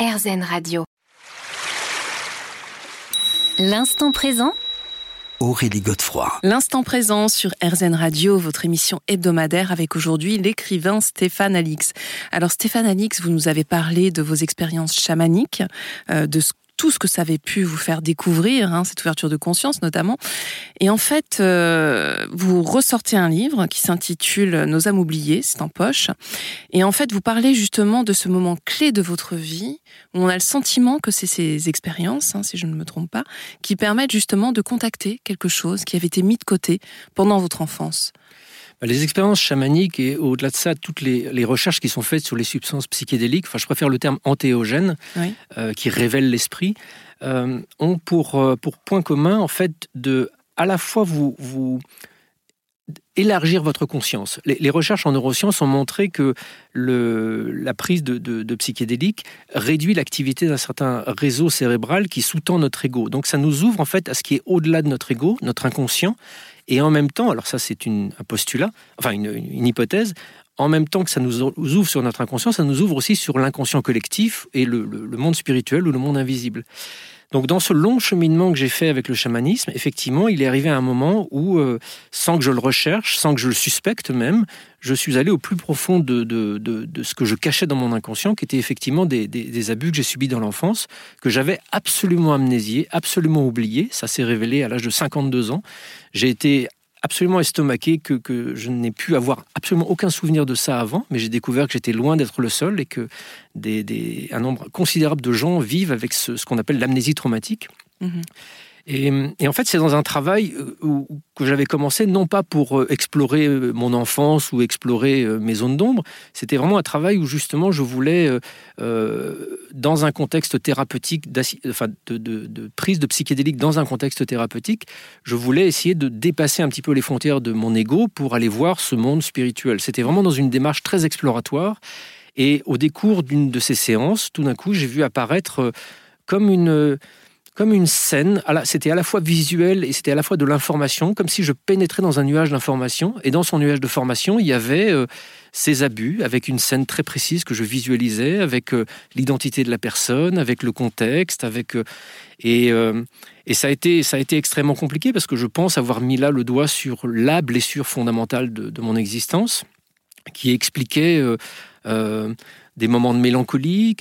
RZN Radio. L'instant présent Aurélie Godefroy. L'instant présent sur RZN Radio, votre émission hebdomadaire avec aujourd'hui l'écrivain Stéphane Alix. Alors Stéphane Alix, vous nous avez parlé de vos expériences chamaniques, euh, de ce tout ce que ça avait pu vous faire découvrir, hein, cette ouverture de conscience notamment. Et en fait, euh, vous ressortez un livre qui s'intitule Nos âmes oubliées, c'est en poche. Et en fait, vous parlez justement de ce moment clé de votre vie où on a le sentiment que c'est ces expériences, hein, si je ne me trompe pas, qui permettent justement de contacter quelque chose qui avait été mis de côté pendant votre enfance. Les expériences chamaniques et au-delà de ça, toutes les, recherches qui sont faites sur les substances psychédéliques, enfin je préfère le terme antéogène, euh, qui révèle l'esprit, euh, ont pour, euh, pour point commun en fait de à la fois vous, vous élargir votre conscience. Les, recherches en neurosciences ont montré que la prise de, de, psychédéliques réduit l'activité d'un certain réseau cérébral qui sous-tend notre ego. Donc ça nous ouvre en fait à ce qui est au-delà de notre ego, notre inconscient, et en même temps, alors ça c'est un postulat, enfin une, hypothèse, en même temps que ça nous ouvre sur notre inconscient, ça nous ouvre aussi sur l'inconscient collectif et le, monde spirituel ou le monde invisible. Donc dans ce long cheminement que j'ai fait avec le chamanisme, effectivement, il est arrivé à un moment où, euh, sans que je le recherche, sans que je le suspecte même, je suis allé au plus profond de, ce que je cachais dans mon inconscient, qui était effectivement des, des abus que j'ai subis dans l'enfance, que j'avais absolument amnésié, absolument oublié. Ça s'est révélé à l'âge de 52 ans. J'ai été absolument estomaqué que, que je n'ai pu avoir absolument aucun souvenir de ça avant, mais j'ai découvert que j'étais loin d'être le seul et que des, des, un nombre considérable de gens vivent avec ce, qu'on appelle l'amnésie traumatique. Mhm. Et, en fait, c'est dans un travail euh, que j'avais commencé, non pas pour euh, explorer euh, mon enfance ou explorer mes zones d'ombre, c'était vraiment un travail où justement je voulais, dans un contexte thérapeutique, enfin, de, de, prise de psychédélique dans un contexte thérapeutique, je voulais essayer de dépasser un petit peu les frontières de mon ego pour aller voir ce monde spirituel. C'était vraiment dans une démarche très exploratoire. Et au décours d'une de ces séances, tout d'un coup, j'ai vu apparaître comme une comme une scène. C'était à la fois visuel et c'était à la fois de l'information, comme si je pénétrais dans un nuage d'information. Et dans son nuage de formation, il y avait euh, ces abus, avec une scène très précise que je visualisais, avec euh, l'identité de la personne, avec le contexte, avec euh, et, ça a été ça a été extrêmement compliqué parce que je pense avoir mis là le doigt sur la blessure fondamentale de, mon existence, qui expliquait des moments de mélancolie.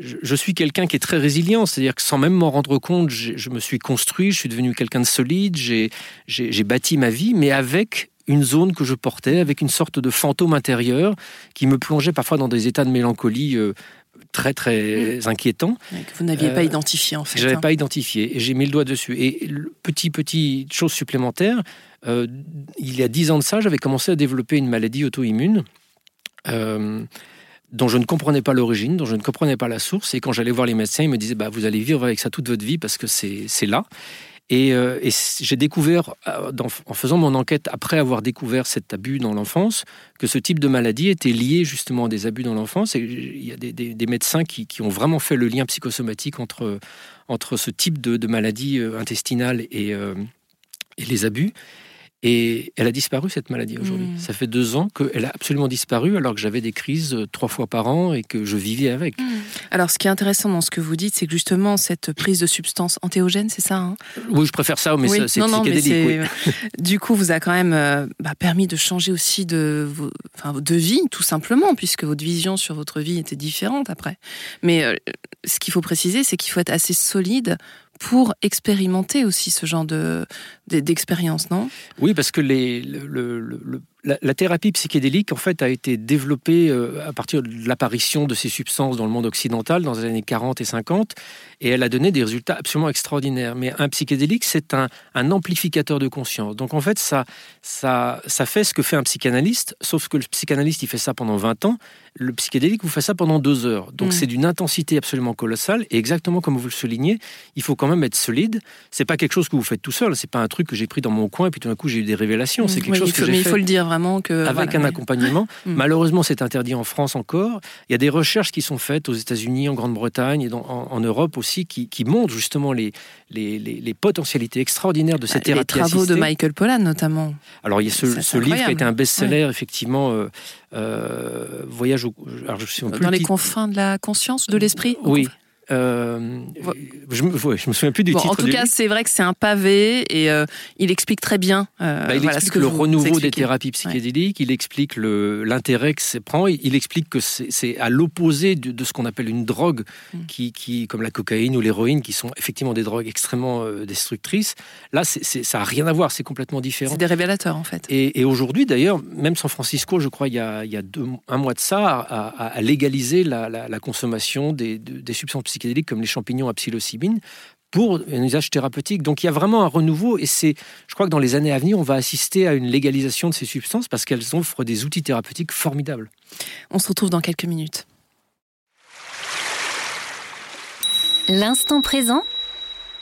Je, suis quelqu'un qui est très résilient, c'est-à-dire que sans même m'en rendre compte, je me suis construit, je suis devenu quelqu'un de solide, j'ai bâti ma vie, mais avec une zone que je portais, avec une sorte de fantôme intérieur qui me plongeait parfois dans des états de mélancolie euh, très très mmh. que vous n'aviez pas euh, identifié en fait. Je n'avais hein. pas identifié et j'ai mis le doigt dessus. Et petit petit chose supplémentaire, euh, il y a dix ans de ça, j'avais commencé à développer une maladie auto-immune dont je ne comprenais pas l'origine, dont je ne comprenais pas la source. Et quand j'allais voir les médecins, ils me disaient bah, Vous allez vivre avec ça toute votre vie parce que c'est là. Et, euh, j'ai découvert, euh, en faisant mon enquête après avoir découvert cet abus dans l'enfance, que ce type de maladie était lié justement à des abus dans l'enfance. Et il y a des, médecins qui, ont vraiment fait le lien psychosomatique entre, entre ce type de, maladie euh, intestinale et, et les abus. Et elle a disparu, cette maladie, aujourd'hui. Hmm. Ça fait deux ans qu'elle a absolument disparu, alors que j'avais des crises euh, trois fois par an et que je vivais avec. Hmm. Alors, ce qui est intéressant dans ce que vous dites, c'est que justement, cette prise de substances antéogènes, c'est ça hein? Oui, je préfère ça, mais c'est psychédélique. Du coup, vous a quand même euh, bah, permis de changer aussi de, de vie, tout simplement, puisque votre vision sur votre vie était différente après. Mais euh, ce qu'il faut préciser, c'est qu'il faut être assez solide pour expérimenter aussi ce genre de d'expérience, non? Oui, parce que le, la, thérapie psychédélique, en fait, a été développée euh, à partir de l'apparition de ces substances dans le monde occidental dans les années 40 et 50, et elle a donné des résultats absolument extraordinaires. Mais un psychédélique, c'est un, amplificateur de conscience. Donc, en fait, ça, ça, ça fait ce que fait un psychanalyste, sauf que le psychanalyste, il fait ça pendant 20 ans. Le psychédélique vous fait ça pendant deux heures. Donc, mm. c'est d'une intensité absolument colossale. Et exactement comme vous le soulignez, il faut quand même être solide. C'est pas quelque chose que vous faites tout seul. C'est pas un truc que j'ai pris dans mon coin et puis tout d'un coup j'ai eu des révélations. C'est mm. quelque chose que j'ai Mais il faut le dire vraiment que avec un accompagnement. Mm. Malheureusement, c'est interdit en France encore. Il y a des recherches qui sont faites aux États-Unis, en Grande-Bretagne et en, Europe aussi, qui, montrent justement les, les, potentialités extraordinaires de cette thérapie Les travaux de Michael Pollan, notamment. Alors, il y a ce, livre qui a été un best-seller, effectivement, euh, euh, Voyage au... Alors, je Dans les confins de la conscience, de l'esprit Oui. Euh, je, me, me souviens plus du titre. En tout cas, c'est vrai que c'est un pavé et euh, il explique très bien. Euh, bah, il explique le renouveau des thérapies psychédéliques, il explique l'intérêt que ça prend, il, explique que c'est à l'opposé de, ce qu'on appelle une drogue, mm. qui, qui, comme la cocaïne ou l'héroïne, qui sont effectivement des drogues extrêmement destructrices. Là, ça n'a rien à voir, c'est complètement différent. C'est des révélateurs en fait. Et, aujourd'hui, d'ailleurs, même San Francisco, je crois, il y a, il y a deux, un mois de ça, a, légalisé la, la, consommation des, des substances psychédéliques comme les champignons à psilocybine pour un usage thérapeutique. Donc il y a vraiment un renouveau et c'est, je crois que dans les années à venir, on va assister à une légalisation de ces substances parce qu'elles offrent des outils thérapeutiques formidables. On se retrouve dans quelques minutes. L'instant présent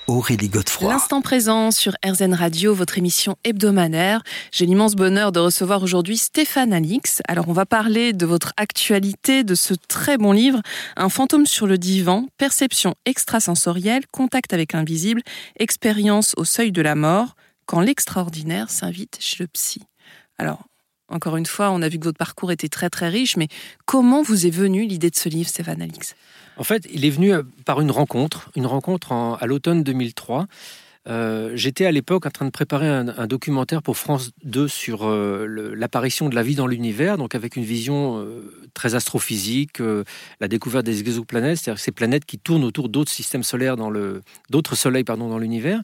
Aurélie Godefroy. L'instant présent sur RZN Radio, votre émission hebdomadaire. J'ai l'immense bonheur de recevoir aujourd'hui Stéphane Alix. Alors, on va parler de votre actualité, de ce très bon livre, Un fantôme sur le divan, perception extrasensorielle, contact avec l'invisible, expérience au seuil de la mort, quand l'extraordinaire s'invite chez le psy. Alors, encore une fois, on a vu que votre parcours était très très riche, mais comment vous est venue l'idée de ce livre, Stéphane Alix En fait, il est venu euh, par une rencontre, une rencontre à l'automne 2003. Euh, j'étais à l'époque en train de préparer un, documentaire pour France 2 sur euh, l'apparition de la vie dans l'univers, donc avec une vision très astrophysique, la découverte des exoplanètes, c'est-à-dire ces planètes qui tournent autour d'autres systèmes solaires dans d'autres soleils dans l'univers.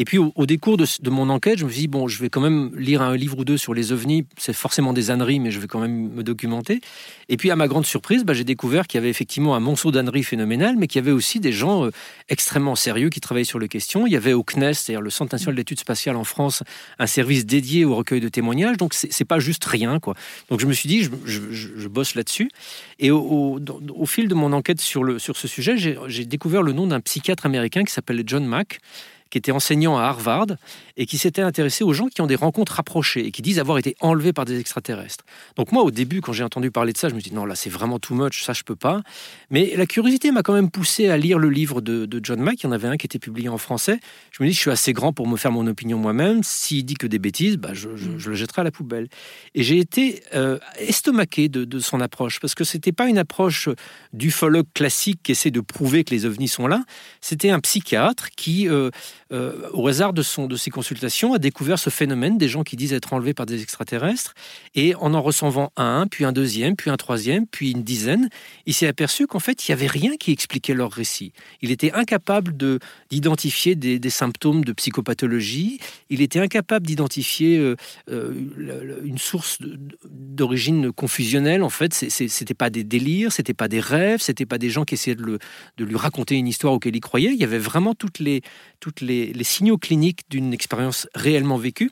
Et puis au, décours de, mon enquête, je me suis dit, bon, je vais quand même lire un livre ou deux sur les ovnis. C'est forcément des âneries, mais je vais quand même me documenter. Et puis à ma grande surprise, bah, j'ai découvert qu'il y avait effectivement un monceau d'âneries phénoménal, mais qu'il y avait aussi des gens euh, extrêmement sérieux qui travaillaient sur les questions. Il y avait au CNES, c'est-à-dire le Centre national d'études spatiales en France, un service dédié au recueil de témoignages. Donc c'est pas juste rien, quoi. Donc je me suis dit, je, bosse là-dessus. Et au, au, fil de mon enquête sur, le, sur ce sujet, j'ai découvert le nom d'un psychiatre américain qui s'appelle John Mack qui était enseignant à Harvard et qui s'était intéressé aux gens qui ont des rencontres rapprochées et qui disent avoir été enlevés par des extraterrestres. Donc moi, au début, quand j'ai entendu parler de ça, je me suis dit non, là, c'est vraiment too much, ça, je peux pas. Mais la curiosité m'a quand même poussé à lire le livre de, John Mack. Il y en avait un qui était publié en français. Je me dis, je suis assez grand pour me faire mon opinion moi-même. S'il dit que des bêtises, bah, je, le jetterai à la poubelle. Et j'ai été euh, estomaqué de, son approche parce que c'était pas une approche d'ufologue classique qui essaie de prouver que les ovnis sont là. C'était un psychiatre qui euh, euh, au hasard de, son, de ses consultations, a découvert ce phénomène des gens qui disent être enlevés par des extraterrestres. Et en en recevant un, puis un deuxième, puis un troisième, puis une dizaine, il s'est aperçu qu'en fait, il n'y avait rien qui expliquait leur récit. Il était incapable de, d'identifier des, symptômes de psychopathologie. Il était incapable d'identifier euh, euh, une source d'origine confusionnelle. En fait, c'était pas des délires, c'était pas des rêves, c'était pas des gens qui essayaient de, le, de lui raconter une histoire auquel il croyait. Il y avait vraiment toutes les, toutes les les, signaux cliniques d'une expérience réellement vécue.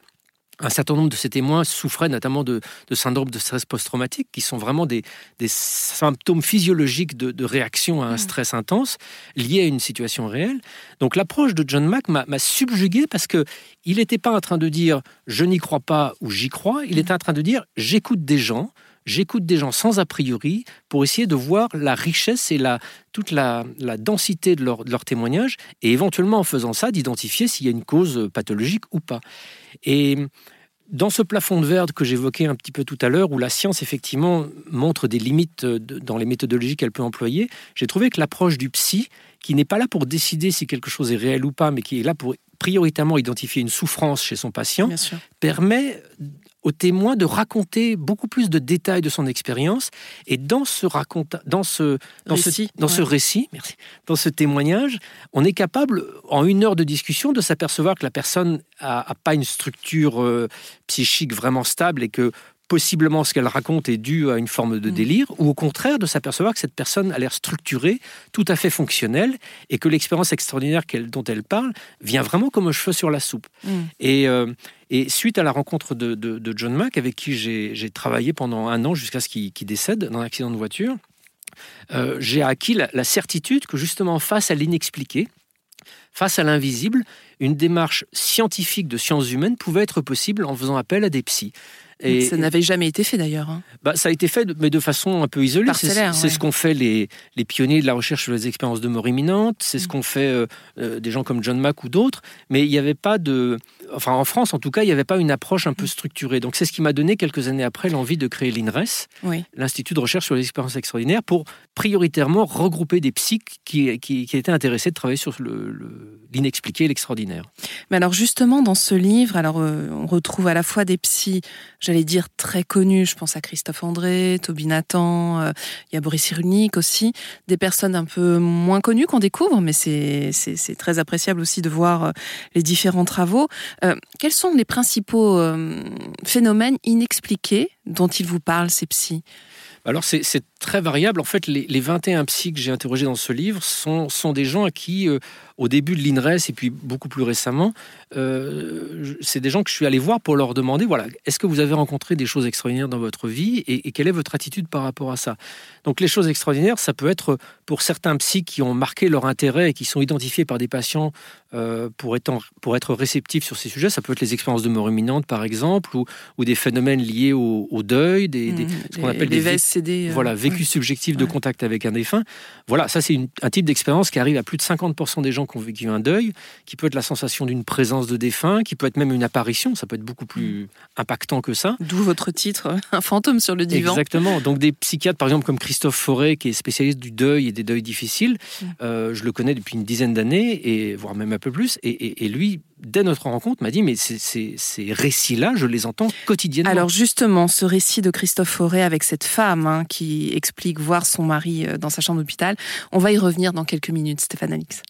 Un certain nombre de ces témoins souffraient notamment de, syndrome de stress post-traumatique, qui sont vraiment des, symptômes physiologiques de, réaction à un mmh. stress intense lié à une situation réelle. Donc l'approche de John Mack m'a subjugué parce que il n'était pas en train de dire je n'y crois pas ou j'y crois, il mmh. était en train de dire j'écoute des gens, j'écoute des gens sans a priori pour essayer de voir la richesse et la, toute la, densité de leur, de témoignage et éventuellement en faisant ça d'identifier s'il y a une cause pathologique ou pas. Et dans ce plafond de verre que j'évoquais un petit peu tout à l'heure, où la science effectivement montre des limites dans les méthodologies qu'elle peut employer, j'ai trouvé que l'approche du psy, qui n'est pas là pour décider si quelque chose est réel ou pas, mais qui est là pour prioritairement identifier une souffrance chez son patient, permet au témoin de raconter beaucoup plus de détails de son expérience. Et dans ce dans ce, dans récit, ce, dans ce récit, merci, dans ce témoignage, on est capable, en une heure de discussion, de s'apercevoir que la personne a, pas une structure euh, psychique vraiment stable et que possiblement ce qu'elle raconte est dû à une forme de mm. délire, ou au contraire de s'apercevoir que cette personne a l'air structurée, tout à fait fonctionnelle, et que l'expérience extraordinaire dont elle parle vient vraiment comme un cheveu sur la soupe. Mm. Et, euh, et, suite à la rencontre de, John Mack, avec qui j'ai travaillé pendant un an jusqu'à ce qu'il décède dans un accident de voiture, euh, j'ai acquis la certitude que justement face à l'inexpliqué, face à l'invisible, une démarche scientifique de sciences humaines pouvait être possible en faisant appel à des psys. Et, ça n'avait jamais été fait d'ailleurs. Hein. Bah, ça a été fait, mais de façon un peu isolée. C'est ce qu'ont fait les, les, pionniers de la recherche sur les expériences de mort imminente, c'est ce mm. qu'ont fait euh, euh, des gens comme John Mack ou d'autres, mais il n'y avait pas de... Enfin, en France, en tout cas, il n'y avait pas une approche un peu mm. structurée. Donc, c'est ce qui m'a donné, quelques années après, l'envie de créer l'INRES, l'Institut de recherche sur les expériences extraordinaires, pour prioritairement regrouper des psychiques qui, qui, étaient intéressés de travailler sur l'inexpliqué et l'extraordinaire. Mais alors, justement, dans ce livre, alors, euh, on retrouve à la fois des psys j'allais dire, très connus. Je pense à Christophe André, Toby Nathan, euh, il y a Boris Cyrulnik aussi. Des personnes un peu moins connues qu'on découvre, mais c'est très appréciable aussi de voir euh, les différents travaux. Euh, quels sont les principaux phénomènes inexpliqués dont ils vous parlent, ces psys? Alors c'est très variable. En fait, les, les 21 psys que j'ai interrogés dans ce livre sont, sont des gens à qui au début de l'INRES et puis beaucoup plus récemment, euh, c'est des gens que je suis allé voir pour leur demander, voilà, est-ce que vous avez rencontré des choses extraordinaires dans votre vie et, quelle est votre attitude par rapport à ça? Donc les choses extraordinaires, ça peut être pour certains psys qui ont marqué leur intérêt et qui sont identifiés par des patients euh, pour, être, pour être réceptifs sur ces sujets. Ça peut être les expériences de mort imminente, par exemple, ou, ou des phénomènes liés au, deuil, des, mmh, ce qu'on appelle des, VSCD. Euh, voilà, vécus subjectifs de contact avec un défunt. Voilà, ça c'est un type d'expérience qui arrive à plus de 50% des gens qui ont vécu un deuil, qui peut être la sensation d'une présence de défunt, qui peut être même une apparition, ça peut être beaucoup plus mm. impactant que ça. D'où votre titre, un fantôme sur le divan. Exactement. Donc des psychiatres, par exemple comme Christophe Forêt, qui est spécialiste du deuil et des deuils difficiles, mm. euh, je le connais depuis une dizaine d'années, et voire même un peu plus, et, lui, dès notre rencontre, m'a dit, mais ces, récits-là, je les entends quotidiennement. Alors justement, ce récit de Christophe Forêt avec cette femme hein, qui explique voir son mari euh, dans sa chambre d'hôpital, on va y revenir dans quelques minutes, Stéphane Alix.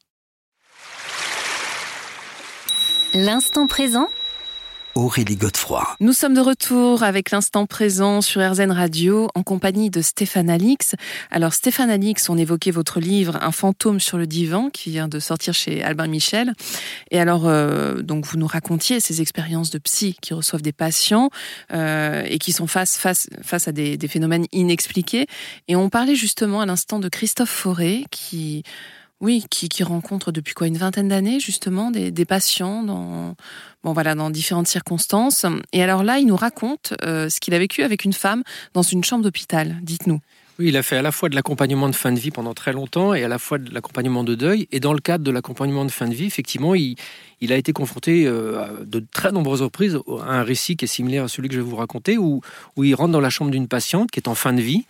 L'instant présent Aurélie Godefroy. Nous sommes de retour avec l'instant présent sur RZN Radio en compagnie de Stéphane Alix. Alors Stéphane Alix, on évoquait votre livre Un fantôme sur le divan qui vient de sortir chez Albin Michel. Et alors euh, donc vous nous racontiez ces expériences de psy qui reçoivent des patients euh, et qui sont face face face à des, des phénomènes inexpliqués. Et on parlait justement à l'instant de Christophe Forêt qui oui, qui, rencontre depuis quoi une vingtaine d'années justement des, patients dans bon voilà dans différentes circonstances. Et alors là, il nous raconte euh, ce qu'il a vécu avec une femme dans une chambre d'hôpital. Dites-nous. Oui, il a fait à la fois de l'accompagnement de fin de vie pendant très longtemps et à la fois de l'accompagnement de deuil. Et dans le cadre de l'accompagnement de fin de vie, effectivement, il, a été confronté euh, de très nombreuses reprises à un récit qui est similaire à celui que je vais vous raconter, où, où il rentre dans la chambre d'une patiente qui est en fin de vie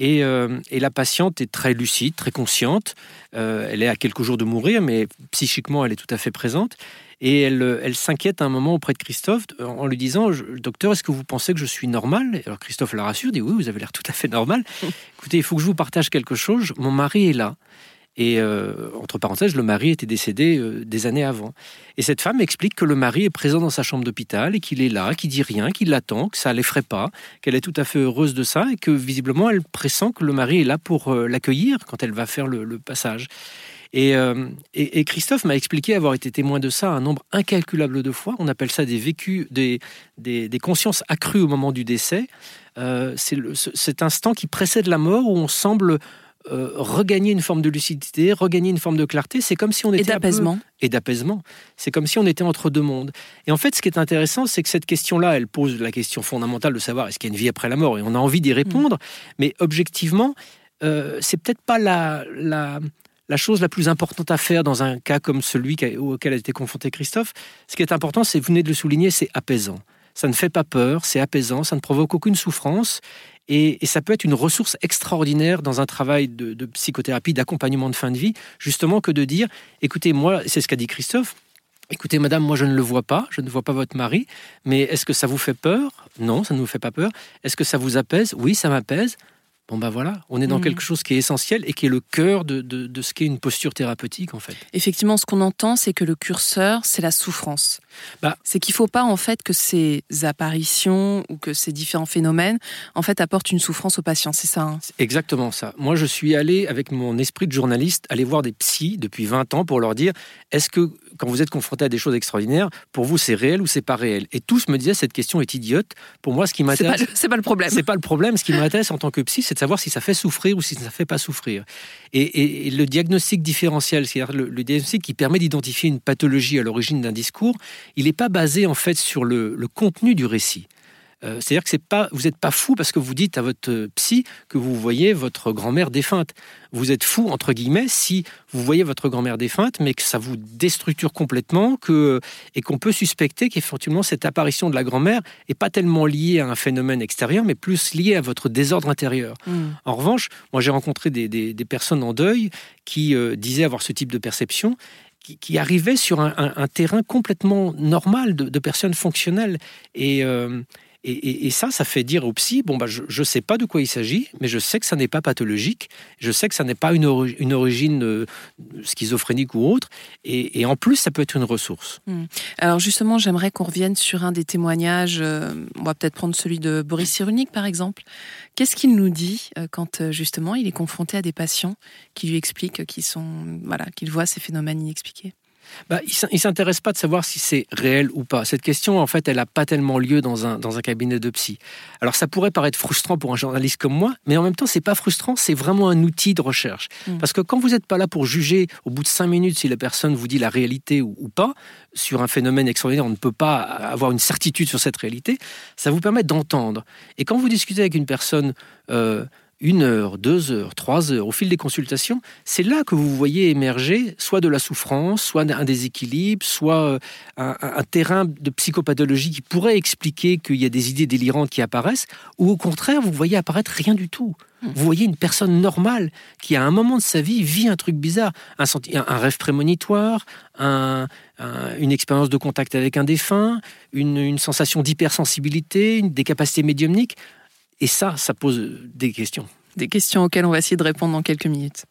euh, et, la patiente est très lucide, très consciente. Euh, elle est à quelques jours de mourir, mais psychiquement, elle est tout à fait présente. Et elle, elle s'inquiète à un moment auprès de Christophe en lui disant Docteur, est-ce que vous pensez que je suis normal? Alors Christophe la rassure, dit Oui, vous avez l'air tout à fait normal. Écoutez, il faut que je vous partage quelque chose. Mon mari est là. Et euh, entre parenthèses, le mari était décédé euh, des années avant. Et cette femme explique que le mari est présent dans sa chambre d'hôpital et qu'il est là, qu'il dit rien, qu'il l'attend, que ça l'effraie pas, qu'elle est tout à fait heureuse de ça et que visiblement elle pressent que le mari est là pour euh, l'accueillir quand elle va faire le, passage. Et, Christophe m'a expliqué avoir été témoin de ça un nombre incalculable de fois. On appelle ça des vécus, des, des consciences accrues au moment du décès. c'est cet instant qui précède la mort où on semble euh, regagner une forme de lucidité, regagner une forme de clarté. C'est comme si on était. Et d'apaisement. Et d'apaisement. C'est comme si on était entre deux mondes. Et en fait, ce qui est intéressant, c'est que cette question-là, elle pose la question fondamentale de savoir est-ce qu'il y a une vie après la mort? Et on a envie d'y répondre. Mm. Mais objectivement, euh, c'est peut-être pas la, la, la chose la plus importante à faire dans un cas comme celui auquel a été confronté Christophe. Ce qui est important, c'est, vous venez de le souligner, c'est apaisant. Ça ne fait pas peur, c'est apaisant, ça ne provoque aucune souffrance. Et, ça peut être une ressource extraordinaire dans un travail de, psychothérapie, d'accompagnement de fin de vie, justement que de dire, écoutez, moi, c'est ce qu'a dit Christophe, Écoutez, madame, moi je ne le vois pas, je ne vois pas votre mari, mais est-ce que ça vous fait peur? Non, ça ne vous fait pas peur. Est-ce que ça vous apaise? Oui, ça m'apaise. Bon ben voilà, on est dans mmh. quelque chose qui est essentiel et qui est le cœur de, de, ce qu'est une posture thérapeutique en fait. Effectivement, ce qu'on entend, c'est que le curseur, c'est la souffrance. Bah, c'est qu'il ne faut pas en fait que ces apparitions ou que ces différents phénomènes en fait apportent une souffrance aux patients, c'est ça hein Exactement ça. Moi, je suis allé avec mon esprit de journaliste aller voir des psys depuis 20 ans pour leur dire est-ce que quand vous êtes confronté à des choses extraordinaires, pour vous c'est réel ou c'est pas réel? Et tous me disaient cette question est idiote. Pour moi, ce qui m'intéresse, c'est pas, pas, le problème. C'est pas le problème. Ce qui m'intéresse en tant que psy, c'est savoir si ça fait souffrir ou si ça ne fait pas souffrir. Et, le diagnostic différentiel, c'est-à-dire le, diagnostic qui permet d'identifier une pathologie à l'origine d'un discours, il n'est pas basé en fait sur le, contenu du récit. Euh, c'est-à-dire que c'est pas, vous n'êtes pas fou parce que vous dites à votre psy que vous voyez votre grand-mère défunte. Vous êtes fou, entre guillemets, si vous voyez votre grand-mère défunte, mais que ça vous déstructure complètement que, et qu'on peut suspecter qu'effectivement cette apparition de la grand-mère n'est pas tellement liée à un phénomène extérieur, mais plus liée à votre désordre intérieur. Mmh. En revanche, moi j'ai rencontré des, personnes en deuil qui euh, disaient avoir ce type de perception qui, arrivaient sur un, terrain complètement normal de, personnes fonctionnelles. Et, euh, et, ça, ça fait dire au psy, bon, bah, je ne sais pas de quoi il s'agit, mais je sais que ça n'est pas pathologique, je sais que ça n'est pas une, origine euh, schizophrénique ou autre, et, en plus, ça peut être une ressource. Hmm. Alors justement, j'aimerais qu'on revienne sur un des témoignages, euh, on va peut-être prendre celui de Boris Cyrulnik, par exemple. Qu'est-ce qu'il nous dit euh, quand justement il est confronté à des patients qui lui expliquent qu'ils sont, voilà, qu'ils voient ces phénomènes inexpliqués? Bah, il ne s'intéresse pas de savoir si c'est réel ou pas. Cette question, en fait, elle n'a pas tellement lieu dans un, dans un cabinet de psy. Alors, ça pourrait paraître frustrant pour un journaliste comme moi, mais en même temps, c'est pas frustrant, c'est vraiment un outil de recherche. Mm. Parce que quand vous n'êtes pas là pour juger au bout de cinq minutes si la personne vous dit la réalité ou, pas, sur un phénomène extraordinaire, on ne peut pas avoir une certitude sur cette réalité, ça vous permet d'entendre. Et quand vous discutez avec une personne... Euh, une heure, deux heures, trois heures, au fil des consultations, c'est là que vous voyez émerger soit de la souffrance, soit un déséquilibre, soit euh, un, terrain de psychopathologie qui pourrait expliquer qu'il y a des idées délirantes qui apparaissent, ou au contraire, vous voyez apparaître rien du tout. Hmm. Vous voyez une personne normale qui, à un moment de sa vie, vit un truc bizarre, un, un rêve prémonitoire, une expérience de contact avec un défunt, une, une sensation d'hypersensibilité, des capacités médiumniques. Et ça, ça pose des questions. Des questions auxquelles on va essayer de répondre dans quelques minutes.